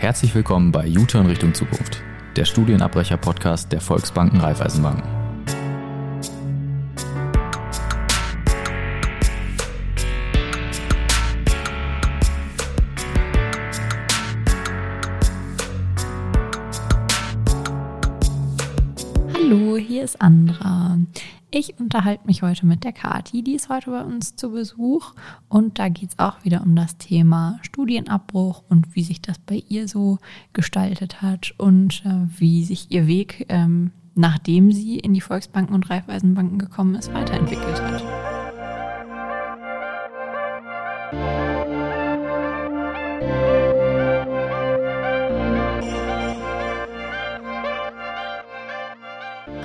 Herzlich willkommen bei U-Turn Richtung Zukunft, der Studienabbrecher-Podcast der Volksbanken Raiffeisenbanken. Hallo, hier ist Andra. Ich unterhalte mich heute mit der Kati, die ist heute bei uns zu Besuch und da geht es auch wieder um das Thema Studienabbruch und wie sich das bei ihr so gestaltet hat und äh, wie sich ihr Weg, ähm, nachdem sie in die Volksbanken und Raiffeisenbanken gekommen ist, weiterentwickelt hat.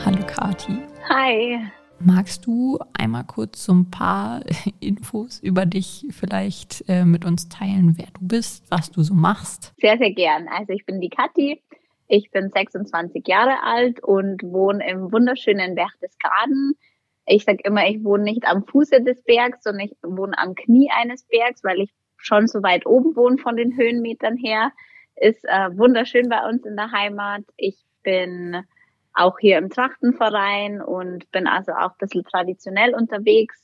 Hallo Kati. Hi. Magst du einmal kurz so ein paar Infos über dich vielleicht äh, mit uns teilen, wer du bist, was du so machst? Sehr, sehr gern. Also ich bin die Kathi. Ich bin 26 Jahre alt und wohne im wunderschönen Berchtesgaden. Ich sage immer, ich wohne nicht am Fuße des Bergs, sondern ich wohne am Knie eines Bergs, weil ich schon so weit oben wohne von den Höhenmetern her. Ist äh, wunderschön bei uns in der Heimat. Ich bin auch hier im Trachtenverein und bin also auch ein bisschen traditionell unterwegs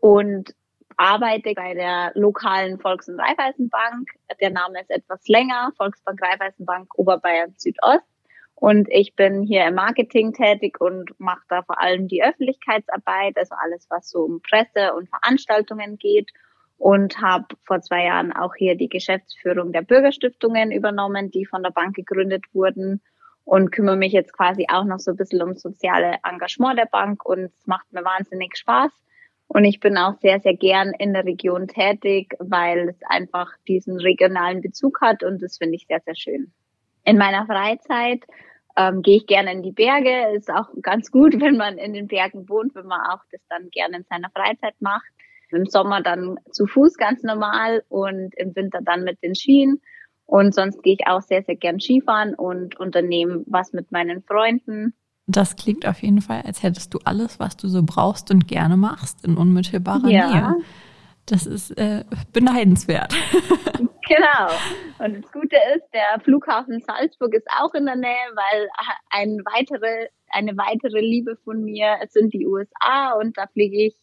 und arbeite bei der lokalen Volks- und Raiffeisenbank. Der Name ist etwas länger, Volksbank Raiffeisenbank Oberbayern Südost. Und ich bin hier im Marketing tätig und mache da vor allem die Öffentlichkeitsarbeit, also alles, was so um Presse und Veranstaltungen geht. Und habe vor zwei Jahren auch hier die Geschäftsführung der Bürgerstiftungen übernommen, die von der Bank gegründet wurden und kümmere mich jetzt quasi auch noch so ein bisschen ums soziale Engagement der Bank und es macht mir wahnsinnig Spaß. Und ich bin auch sehr, sehr gern in der Region tätig, weil es einfach diesen regionalen Bezug hat und das finde ich sehr, sehr schön. In meiner Freizeit ähm, gehe ich gerne in die Berge. Ist auch ganz gut, wenn man in den Bergen wohnt, wenn man auch das dann gerne in seiner Freizeit macht. Im Sommer dann zu Fuß ganz normal und im Winter dann mit den Skien. Und sonst gehe ich auch sehr, sehr gern Skifahren und unternehme was mit meinen Freunden. Das klingt auf jeden Fall, als hättest du alles, was du so brauchst und gerne machst, in unmittelbarer ja. Nähe. Das ist äh, beneidenswert. genau. Und das Gute ist, der Flughafen Salzburg ist auch in der Nähe, weil ein weitere, eine weitere Liebe von mir sind die USA und da fliege ich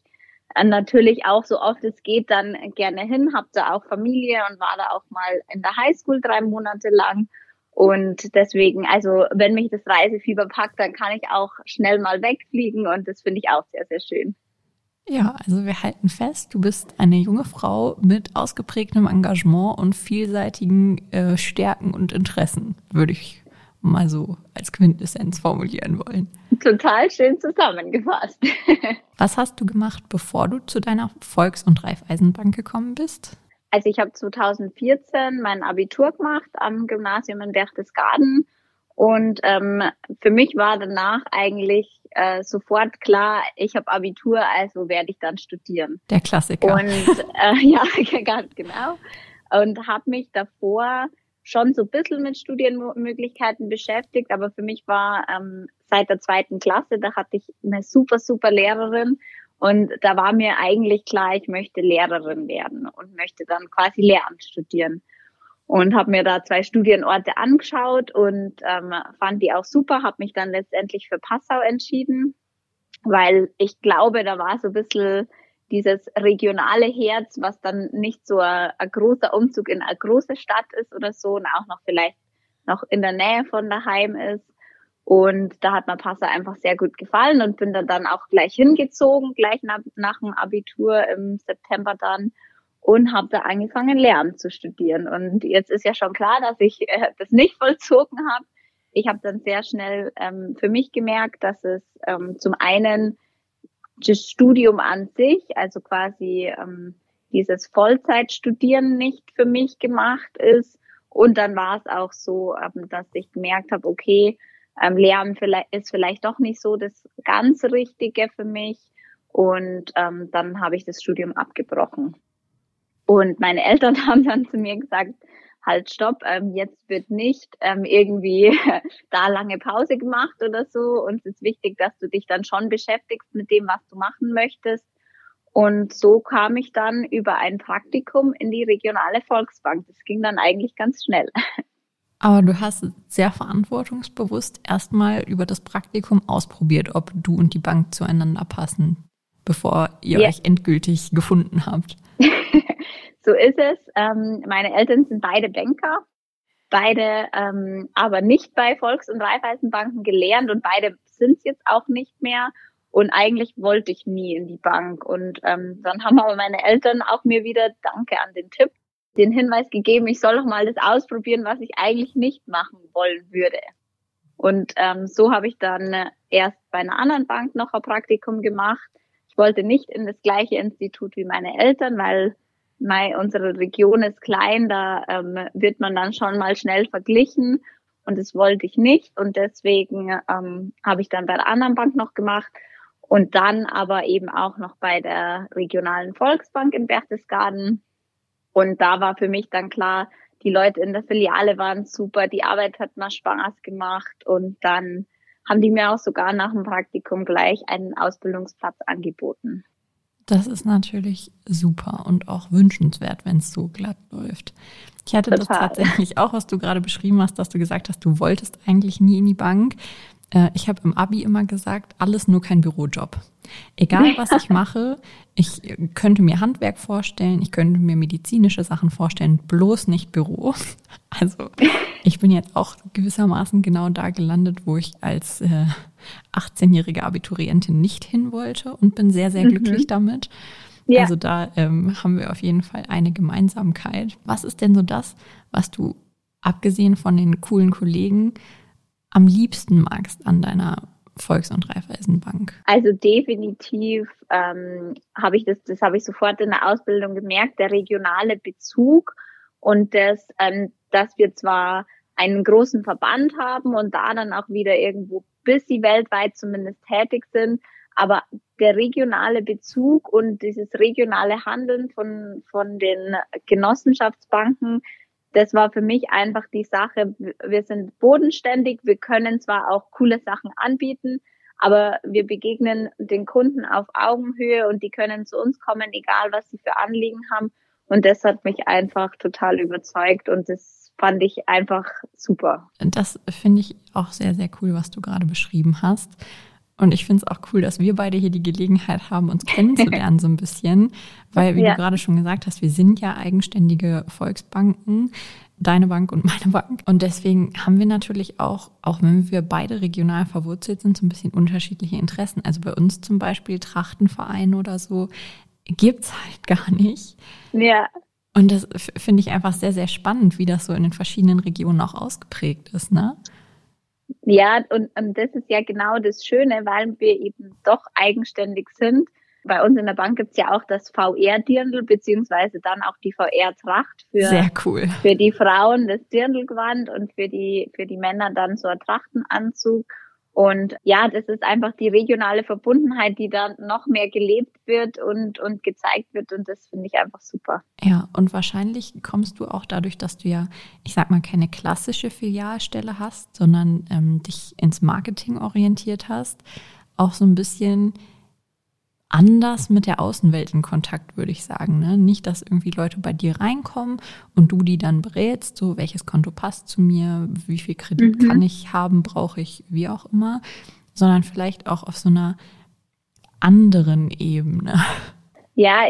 natürlich auch so oft es geht dann gerne hin, habe da auch Familie und war da auch mal in der Highschool drei Monate lang. Und deswegen, also wenn mich das Reisefieber packt, dann kann ich auch schnell mal wegfliegen und das finde ich auch sehr, sehr schön. Ja, also wir halten fest, du bist eine junge Frau mit ausgeprägtem Engagement und vielseitigen äh, Stärken und Interessen, würde ich mal so als Quintessenz formulieren wollen. Total schön zusammengefasst. Was hast du gemacht, bevor du zu deiner Volks- und Raiffeisenbank gekommen bist? Also ich habe 2014 mein Abitur gemacht am Gymnasium in Berchtesgaden und ähm, für mich war danach eigentlich äh, sofort klar, ich habe Abitur, also werde ich dann studieren. Der Klassiker. Und äh, ja, ganz genau. Und habe mich davor schon so ein bisschen mit Studienmöglichkeiten beschäftigt, aber für mich war ähm, seit der zweiten Klasse, da hatte ich eine super, super Lehrerin und da war mir eigentlich klar, ich möchte Lehrerin werden und möchte dann quasi Lehramt studieren. Und habe mir da zwei Studienorte angeschaut und ähm, fand die auch super, habe mich dann letztendlich für Passau entschieden, weil ich glaube, da war so ein bisschen dieses regionale Herz, was dann nicht so ein, ein, großer Umzug in eine große Stadt ist oder so und auch noch vielleicht noch in der Nähe von daheim ist. Und da hat mir Passau einfach sehr gut gefallen und bin da dann auch gleich hingezogen, gleich nach, nach dem Abitur im September dann und habe da angefangen, Lehramt zu studieren. Und jetzt ist ja schon klar, dass ich äh, das nicht vollzogen habe. Ich habe dann sehr schnell ähm, für mich gemerkt, dass es ähm, zum einen das Studium an sich, also quasi ähm, dieses Vollzeitstudieren nicht für mich gemacht ist. Und dann war es auch so, ähm, dass ich gemerkt habe, okay, ähm, Lehramt vielleicht, ist vielleicht doch nicht so das ganz Richtige für mich. Und ähm, dann habe ich das Studium abgebrochen. Und meine Eltern haben dann zu mir gesagt, halt stopp, ähm, jetzt wird nicht ähm, irgendwie da lange Pause gemacht oder so. Und es ist wichtig, dass du dich dann schon beschäftigst mit dem, was du machen möchtest. Und so kam ich dann über ein Praktikum in die regionale Volksbank. Das ging dann eigentlich ganz schnell. Aber du hast sehr verantwortungsbewusst erstmal über das Praktikum ausprobiert, ob du und die Bank zueinander passen, bevor ihr ja. euch endgültig gefunden habt. so ist es. Ähm, meine Eltern sind beide Banker, beide ähm, aber nicht bei Volks- und Raiffeisenbanken gelernt und beide sind es jetzt auch nicht mehr. Und eigentlich wollte ich nie in die Bank. Und ähm, dann haben aber meine Eltern auch mir wieder Danke an den Tipp den Hinweis gegeben, ich soll doch mal das ausprobieren, was ich eigentlich nicht machen wollen würde. Und ähm, so habe ich dann äh, erst bei einer anderen Bank noch ein Praktikum gemacht. Ich wollte nicht in das gleiche Institut wie meine Eltern, weil mein, unsere Region ist klein, da ähm, wird man dann schon mal schnell verglichen und das wollte ich nicht und deswegen ähm, habe ich dann bei der anderen Bank noch gemacht und dann aber eben auch noch bei der regionalen Volksbank in Berchtesgaden und da war für mich dann klar, die Leute in der Filiale waren super, die Arbeit hat mir Spaß gemacht und dann haben die mir auch sogar nach dem Praktikum gleich einen Ausbildungsplatz angeboten. Das ist natürlich super und auch wünschenswert, wenn es so glatt läuft. Ich hatte Total. das tatsächlich auch, was du gerade beschrieben hast, dass du gesagt hast, du wolltest eigentlich nie in die Bank. Äh, ich habe im Abi immer gesagt, alles nur kein Bürojob. Egal was ich mache, ich könnte mir Handwerk vorstellen, ich könnte mir medizinische Sachen vorstellen, bloß nicht Büro. Also ich bin jetzt auch gewissermaßen genau da gelandet, wo ich als äh, 18-jährige Abiturientin nicht hin wollte und bin sehr, sehr glücklich mhm. damit. Ja. Also da ähm, haben wir auf jeden Fall eine Gemeinsamkeit. Was ist denn so das, was du abgesehen von den coolen Kollegen am liebsten magst an deiner Volks- und Raiffeisenbank? Also definitiv ähm, habe ich das, das habe ich sofort in der Ausbildung gemerkt, der regionale Bezug und das, ähm, dass wir zwar einen großen Verband haben und da dann auch wieder irgendwo bis sie weltweit zumindest tätig sind, aber der regionale Bezug und dieses regionale Handeln von, von den Genossenschaftsbanken, das war für mich einfach die Sache, wir sind bodenständig, wir können zwar auch coole Sachen anbieten, aber wir begegnen den Kunden auf Augenhöhe und die können zu uns kommen, egal was sie für Anliegen haben. Und das hat mich einfach total überzeugt und das fand ich einfach super. Das finde ich auch sehr, sehr cool, was du gerade beschrieben hast. Und ich finde es auch cool, dass wir beide hier die Gelegenheit haben, uns kennenzulernen so ein bisschen, weil, wie ja. du gerade schon gesagt hast, wir sind ja eigenständige Volksbanken, deine Bank und meine Bank. Und deswegen haben wir natürlich auch, auch wenn wir beide regional verwurzelt sind, so ein bisschen unterschiedliche Interessen. Also bei uns zum Beispiel Trachtenverein oder so gibt's halt gar nicht. Ja. Und das finde ich einfach sehr, sehr spannend, wie das so in den verschiedenen Regionen auch ausgeprägt ist, ne? Ja, und, und das ist ja genau das Schöne, weil wir eben doch eigenständig sind. Bei uns in der Bank gibt's ja auch das VR-Dirndl, beziehungsweise dann auch die VR-Tracht für, cool. für die Frauen das Dirndlgewand und für die, für die Männer dann so ein Trachtenanzug. Und ja, das ist einfach die regionale Verbundenheit, die dann noch mehr gelebt wird und, und gezeigt wird. Und das finde ich einfach super. Ja, und wahrscheinlich kommst du auch dadurch, dass du ja, ich sag mal, keine klassische Filialstelle hast, sondern ähm, dich ins Marketing orientiert hast, auch so ein bisschen anders mit der Außenwelt in Kontakt, würde ich sagen. Ne? Nicht, dass irgendwie Leute bei dir reinkommen und du die dann berätst, so welches Konto passt zu mir, wie viel Kredit mhm. kann ich haben, brauche ich, wie auch immer, sondern vielleicht auch auf so einer anderen Ebene. Ja,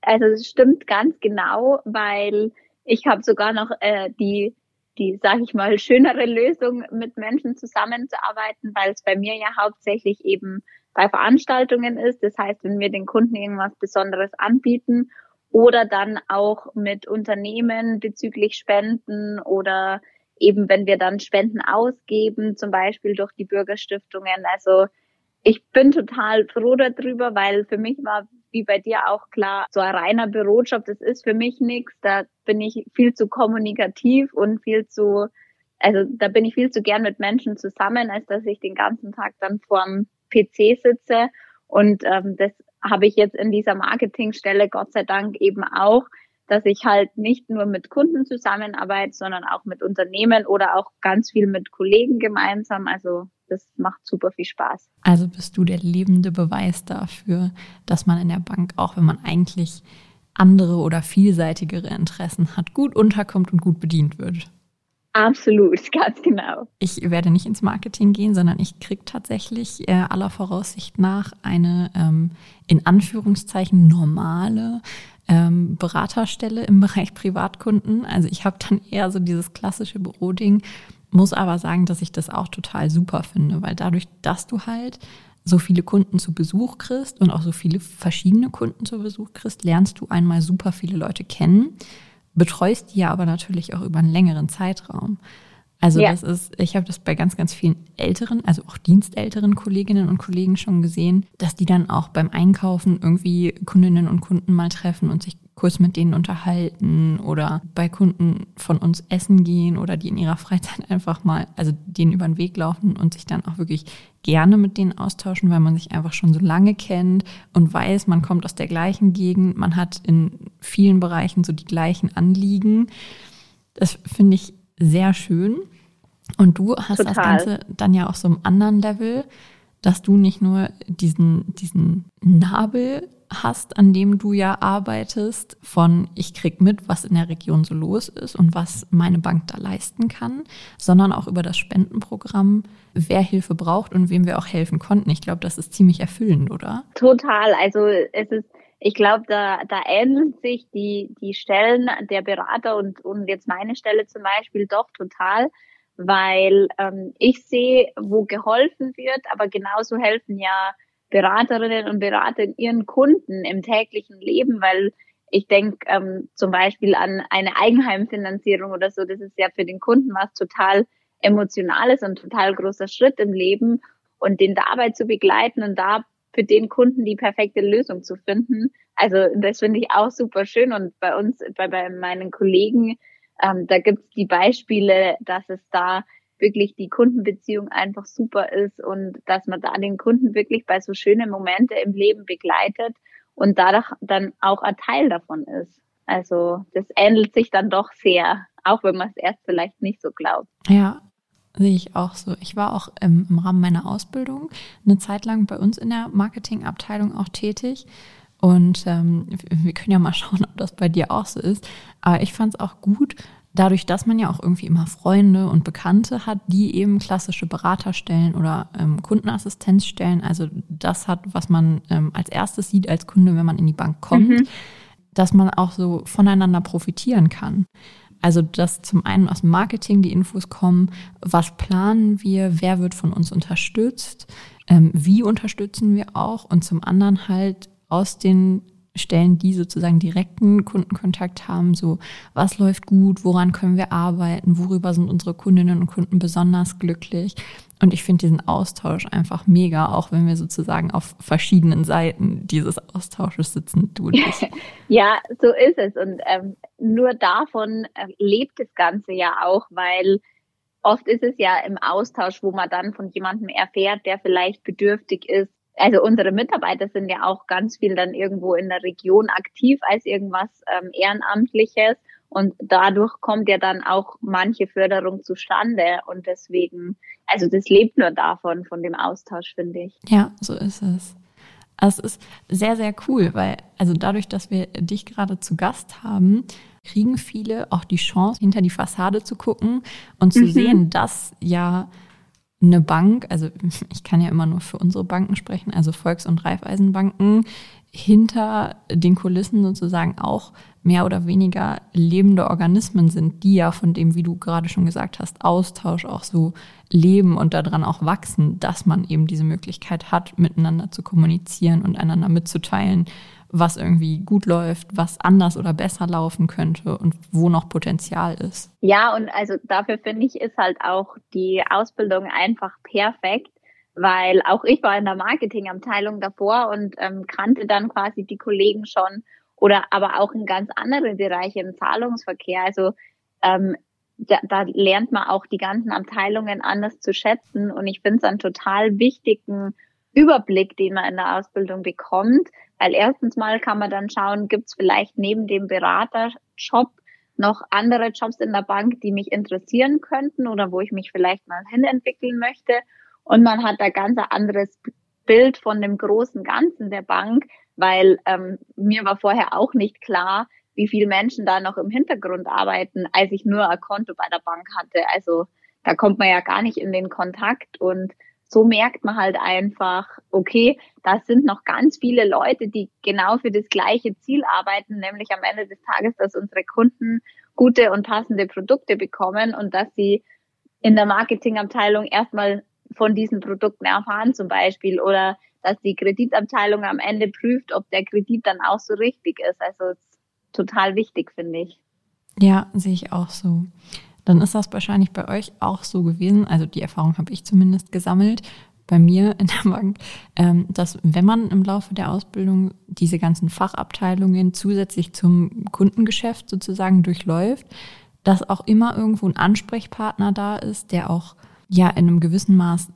also es stimmt ganz genau, weil ich habe sogar noch äh, die die, sage ich mal, schönere Lösung, mit Menschen zusammenzuarbeiten, weil es bei mir ja hauptsächlich eben bei Veranstaltungen ist. Das heißt, wenn wir den Kunden irgendwas Besonderes anbieten oder dann auch mit Unternehmen bezüglich Spenden oder eben wenn wir dann Spenden ausgeben, zum Beispiel durch die Bürgerstiftungen. Also ich bin total froh darüber, weil für mich war, wie bei dir auch klar, so ein reiner Bürojob, das ist für mich nichts. Da bin ich viel zu kommunikativ und viel zu, also da bin ich viel zu gern mit Menschen zusammen, als dass ich den ganzen Tag dann vorm PC sitze. Und ähm, das habe ich jetzt in dieser Marketingstelle Gott sei Dank eben auch, dass ich halt nicht nur mit Kunden zusammenarbeite, sondern auch mit Unternehmen oder auch ganz viel mit Kollegen gemeinsam. Also das macht super viel Spaß. Also bist du der lebende Beweis dafür, dass man in der Bank, auch wenn man eigentlich andere oder vielseitigere Interessen hat, gut unterkommt und gut bedient wird. Absolut, ganz genau. Ich werde nicht ins Marketing gehen, sondern ich kriege tatsächlich äh, aller Voraussicht nach eine ähm, in Anführungszeichen normale ähm, Beraterstelle im Bereich Privatkunden. Also ich habe dann eher so dieses klassische Büroding, muss aber sagen, dass ich das auch total super finde, weil dadurch, dass du halt so viele Kunden zu Besuch kriegst und auch so viele verschiedene Kunden zu Besuch kriegst, lernst du einmal super viele Leute kennen betreust die ja aber natürlich auch über einen längeren Zeitraum. Also ja. das ist, ich habe das bei ganz, ganz vielen älteren, also auch dienstälteren Kolleginnen und Kollegen schon gesehen, dass die dann auch beim Einkaufen irgendwie Kundinnen und Kunden mal treffen und sich kurz mit denen unterhalten oder bei Kunden von uns essen gehen oder die in ihrer Freizeit einfach mal, also denen über den Weg laufen und sich dann auch wirklich gerne mit denen austauschen, weil man sich einfach schon so lange kennt und weiß, man kommt aus der gleichen Gegend, man hat in vielen Bereichen so die gleichen Anliegen. Das finde ich sehr schön. Und du hast Total. das Ganze dann ja auch so im anderen Level, dass du nicht nur diesen, diesen Nabel hast, an dem du ja arbeitest, von ich krieg mit, was in der Region so los ist und was meine Bank da leisten kann, sondern auch über das Spendenprogramm, wer Hilfe braucht und wem wir auch helfen konnten. Ich glaube, das ist ziemlich erfüllend, oder? Total. Also es ist ich glaube, da, da ähneln sich die, die Stellen der Berater und, und jetzt meine Stelle zum Beispiel doch total, weil ähm, ich sehe, wo geholfen wird, aber genauso helfen ja Beraterinnen und Berater ihren Kunden im täglichen Leben, weil ich denke ähm, zum Beispiel an eine Eigenheimfinanzierung oder so, das ist ja für den Kunden was total Emotionales und total großer Schritt im Leben und den dabei zu begleiten und da für den Kunden die perfekte Lösung zu finden. Also das finde ich auch super schön und bei uns, bei, bei meinen Kollegen, ähm, da gibt es die Beispiele, dass es da wirklich die Kundenbeziehung einfach super ist und dass man da den Kunden wirklich bei so schönen Momente im Leben begleitet und dadurch dann auch ein Teil davon ist. Also das ähnelt sich dann doch sehr, auch wenn man es erst vielleicht nicht so glaubt. Ja, Sehe ich auch so. Ich war auch im, im Rahmen meiner Ausbildung eine Zeit lang bei uns in der Marketingabteilung auch tätig. Und ähm, wir können ja mal schauen, ob das bei dir auch so ist. Aber ich fand es auch gut, dadurch, dass man ja auch irgendwie immer Freunde und Bekannte hat, die eben klassische Beraterstellen oder ähm, Kundenassistenzstellen, also das hat, was man ähm, als erstes sieht als Kunde, wenn man in die Bank kommt, mhm. dass man auch so voneinander profitieren kann. Also, dass zum einen aus dem Marketing die Infos kommen, was planen wir, wer wird von uns unterstützt, ähm, wie unterstützen wir auch und zum anderen halt aus den Stellen, die sozusagen direkten Kundenkontakt haben, so was läuft gut, woran können wir arbeiten, worüber sind unsere Kundinnen und Kunden besonders glücklich. Und ich finde diesen Austausch einfach mega, auch wenn wir sozusagen auf verschiedenen Seiten dieses Austausches sitzen, du und ich. Ja, so ist es. Und ähm, nur davon äh, lebt das Ganze ja auch, weil oft ist es ja im Austausch, wo man dann von jemandem erfährt, der vielleicht bedürftig ist, also unsere Mitarbeiter sind ja auch ganz viel dann irgendwo in der Region aktiv als irgendwas ähm, Ehrenamtliches und dadurch kommt ja dann auch manche Förderung zustande und deswegen, also das lebt nur davon, von dem Austausch, finde ich. Ja, so ist es. Also es ist sehr, sehr cool, weil also dadurch, dass wir dich gerade zu Gast haben, kriegen viele auch die Chance, hinter die Fassade zu gucken und zu mhm. sehen, dass ja eine Bank, also ich kann ja immer nur für unsere Banken sprechen, also Volks- und Raiffeisenbanken, hinter den Kulissen sozusagen auch mehr oder weniger lebende Organismen sind, die ja von dem, wie du gerade schon gesagt hast, Austausch auch so leben und daran auch wachsen, dass man eben diese Möglichkeit hat, miteinander zu kommunizieren und einander mitzuteilen, was irgendwie gut läuft, was anders oder besser laufen könnte und wo noch Potenzial ist. Ja, und also dafür finde ich, ist halt auch die Ausbildung einfach perfekt, weil auch ich war in der Marketingabteilung davor und ähm, kannte dann quasi die Kollegen schon oder aber auch in ganz anderen Bereichen im Zahlungsverkehr. Also ähm, da, da lernt man auch die ganzen Abteilungen anders zu schätzen und ich finde es einen total wichtigen Überblick, den man in der Ausbildung bekommt, weil erstens mal kann man dann schauen, gibt es vielleicht neben dem Beraterjob noch andere Jobs in der Bank, die mich interessieren könnten oder wo ich mich vielleicht mal hinentwickeln möchte. Und man hat da ganz ein anderes Bild von dem großen Ganzen der Bank, weil ähm, mir war vorher auch nicht klar, wie viele Menschen da noch im Hintergrund arbeiten, als ich nur ein Konto bei der Bank hatte. Also da kommt man ja gar nicht in den Kontakt und so merkt man halt einfach, okay, da sind noch ganz viele Leute, die genau für das gleiche Ziel arbeiten, nämlich am Ende des Tages, dass unsere Kunden gute und passende Produkte bekommen und dass sie in der Marketingabteilung erstmal von diesen Produkten erfahren zum Beispiel oder dass die Kreditabteilung am Ende prüft, ob der Kredit dann auch so richtig ist. Also total wichtig, finde ich. Ja, sehe ich auch so dann ist das wahrscheinlich bei euch auch so gewesen, also die Erfahrung habe ich zumindest gesammelt, bei mir in der Bank, ähm, dass wenn man im Laufe der Ausbildung diese ganzen Fachabteilungen zusätzlich zum Kundengeschäft sozusagen durchläuft, dass auch immer irgendwo ein Ansprechpartner da ist, der auch ja in einem gewissen Maß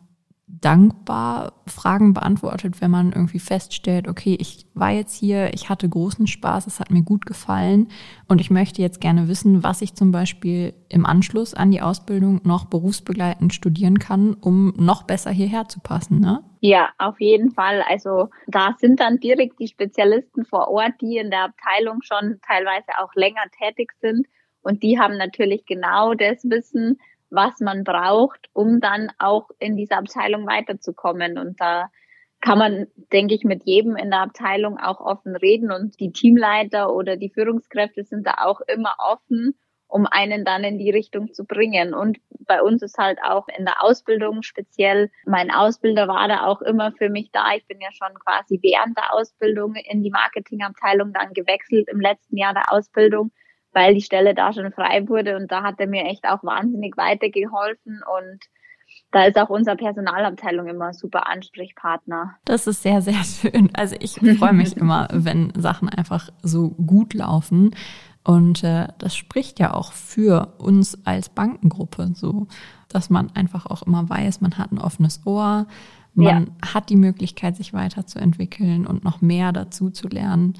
dankbar Fragen beantwortet, wenn man irgendwie feststellt, okay, ich war jetzt hier, ich hatte großen Spaß, es hat mir gut gefallen und ich möchte jetzt gerne wissen, was ich zum Beispiel im Anschluss an die Ausbildung noch berufsbegleitend studieren kann, um noch besser hierher zu passen, ne? Ja, auf jeden Fall. Also da sind dann direkt die Spezialisten vor Ort, die in der Abteilung schon teilweise auch länger tätig sind und die haben natürlich genau das Wissen, was man braucht, um dann auch in dieser Abteilung weiterzukommen. Und da kann man, denke ich, mit jedem in der Abteilung auch offen reden und die Teamleiter oder die Führungskräfte sind da auch immer offen, um einen dann in die Richtung zu bringen. Und bei uns ist halt auch in der Ausbildung speziell, mein Ausbilder war da auch immer für mich da. Ich bin ja schon quasi während der Ausbildung in die Marketingabteilung dann gewechselt im letzten Jahr der Ausbildung weil die Stelle da schon frei wurde und da hat er mir echt auch wahnsinnig weitergeholfen und da ist auch unsere Personalabteilung immer super Ansprechpartner. Das ist sehr, sehr schön. Also ich freue mich immer, wenn Sachen einfach so gut laufen. Und äh, das spricht ja auch für uns als Bankengruppe so, dass man einfach auch immer weiß, man hat ein offenes Ohr, man ja. hat die Möglichkeit, sich weiterzuentwickeln und noch mehr dazu zu lernen.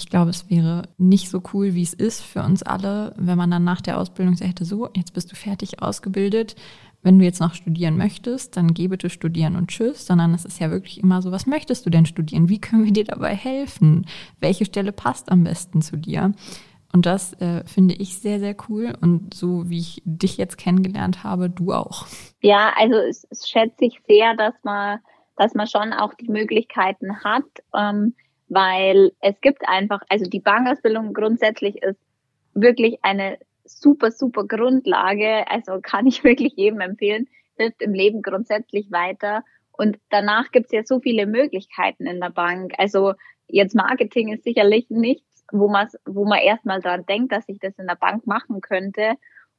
Ich glaube, es wäre nicht so cool, wie es ist für uns alle, wenn man dann nach der Ausbildung hätte, so, jetzt bist du fertig ausgebildet. Wenn du jetzt noch studieren möchtest, dann geh bitte studieren und tschüss, sondern es ist ja wirklich immer so, was möchtest du denn studieren? Wie können wir dir dabei helfen? Welche Stelle passt am besten zu dir? Und das äh, finde ich sehr, sehr cool. Und so wie ich dich jetzt kennengelernt habe, du auch. Ja, also es, es schätze ich sehr, dass man, dass man schon auch die Möglichkeiten hat. Ähm, weil es gibt einfach, also die Bankausbildung grundsätzlich ist wirklich eine super, super Grundlage. Also kann ich wirklich jedem empfehlen, hilft im Leben grundsätzlich weiter. Und danach gibt es ja so viele Möglichkeiten in der Bank. Also jetzt Marketing ist sicherlich nichts, wo man wo man erstmal dran denkt, dass ich das in der Bank machen könnte.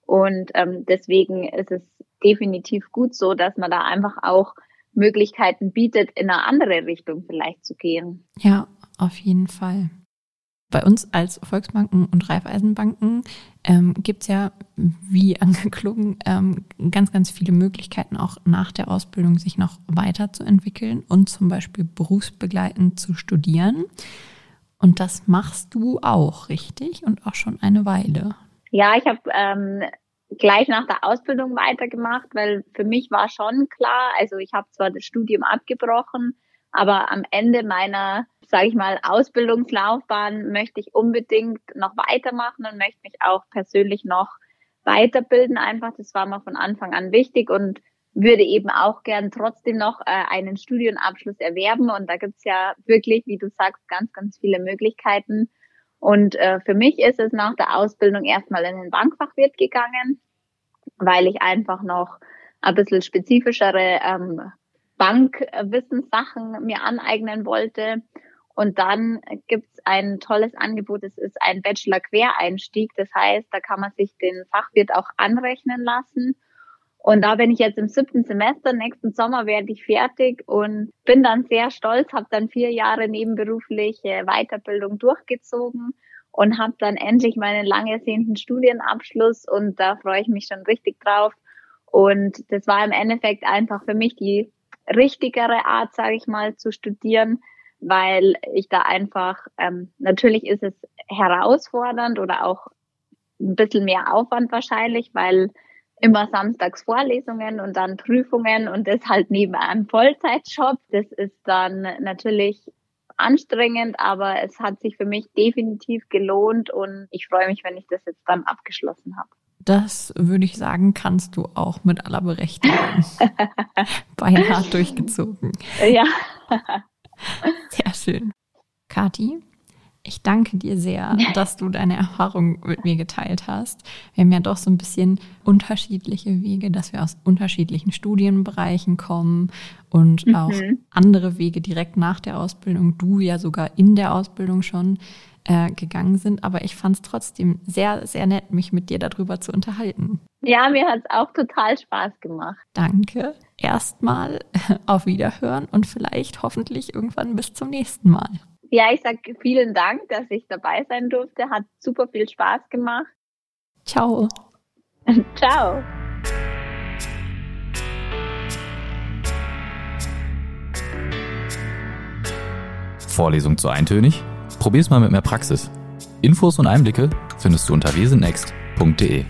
Und ähm, deswegen ist es definitiv gut so, dass man da einfach auch Möglichkeiten bietet, in eine andere Richtung vielleicht zu gehen. Ja, auf jeden Fall. Bei uns als Volksbanken und Raiffeisenbanken ähm, gibt es ja, wie angeklungen, ähm, ganz, ganz viele Möglichkeiten, auch nach der Ausbildung sich noch weiterzuentwickeln und zum Beispiel berufsbegleitend zu studieren. Und das machst du auch, richtig? Und auch schon eine Weile. Ja, ich habe ähm, gleich nach der Ausbildung weitergemacht, weil für mich war schon klar, also ich habe zwar das Studium abgebrochen, aber am Ende meiner, sage ich mal, Ausbildungslaufbahn möchte ich unbedingt noch weitermachen und möchte mich auch persönlich noch weiterbilden. Einfach, das war mir von Anfang an wichtig und würde eben auch gern trotzdem noch äh, einen Studienabschluss erwerben. Und da gibt's ja wirklich, wie du sagst, ganz, ganz viele Möglichkeiten. Und äh, für mich ist es nach der Ausbildung erstmal in den Bankfachwirt gegangen, weil ich einfach noch ein bisschen spezifischere ähm, Bankwissenssachen mir aneignen wollte. Und dann gibt's ein tolles Angebot, es ist ein Bachelor-Quereinstieg. Das heißt, da kann man sich den Fachwirt auch anrechnen lassen. Und da bin ich jetzt im siebten Semester, nächsten Sommer werde ich fertig und bin dann sehr stolz, habe dann vier Jahre nebenberufliche Weiterbildung durchgezogen und habe dann endlich meinen lang ersehnten Studienabschluss und da freue ich mich schon richtig drauf. Und das war im Endeffekt einfach für mich die richtigere Art, sage ich mal, zu studieren, weil ich da einfach, ähm, natürlich ist es herausfordernd oder auch ein bisschen mehr Aufwand wahrscheinlich, weil immer samstags Vorlesungen und dann Prüfungen und das halt neben einem Vollzeitjob. Das ist dann natürlich anstrengend, aber es hat sich für mich definitiv gelohnt und ich freue mich, wenn ich das jetzt dann abgeschlossen habe. Das würde ich sagen, kannst du auch mit aller Berechtigung. Beinahe durchgezogen. Ja. Sehr schön. Kati, ich danke dir sehr, dass du deine Erfahrungen mit mir geteilt hast. Wir haben ja doch so ein bisschen unterschiedliche Wege, dass wir aus unterschiedlichen Studienbereichen kommen und mhm. auch andere Wege direkt nach der Ausbildung. Du ja sogar in der Ausbildung schon äh, gegangen sind. Aber ich fand es trotzdem sehr, sehr nett, mich mit dir darüber zu unterhalten. Ja, mir hat es auch total Spaß gemacht. Danke. Erstmal auf Wiederhören und vielleicht hoffentlich irgendwann bis zum nächsten Mal. Ja, ich sage vielen Dank, dass ich dabei sein durfte. Hat super viel Spaß gemacht. Ciao. Ciao. Vorlesung zu eintönig? Probier's mal mit mehr Praxis. Infos und Einblicke findest du unter wesennext.de.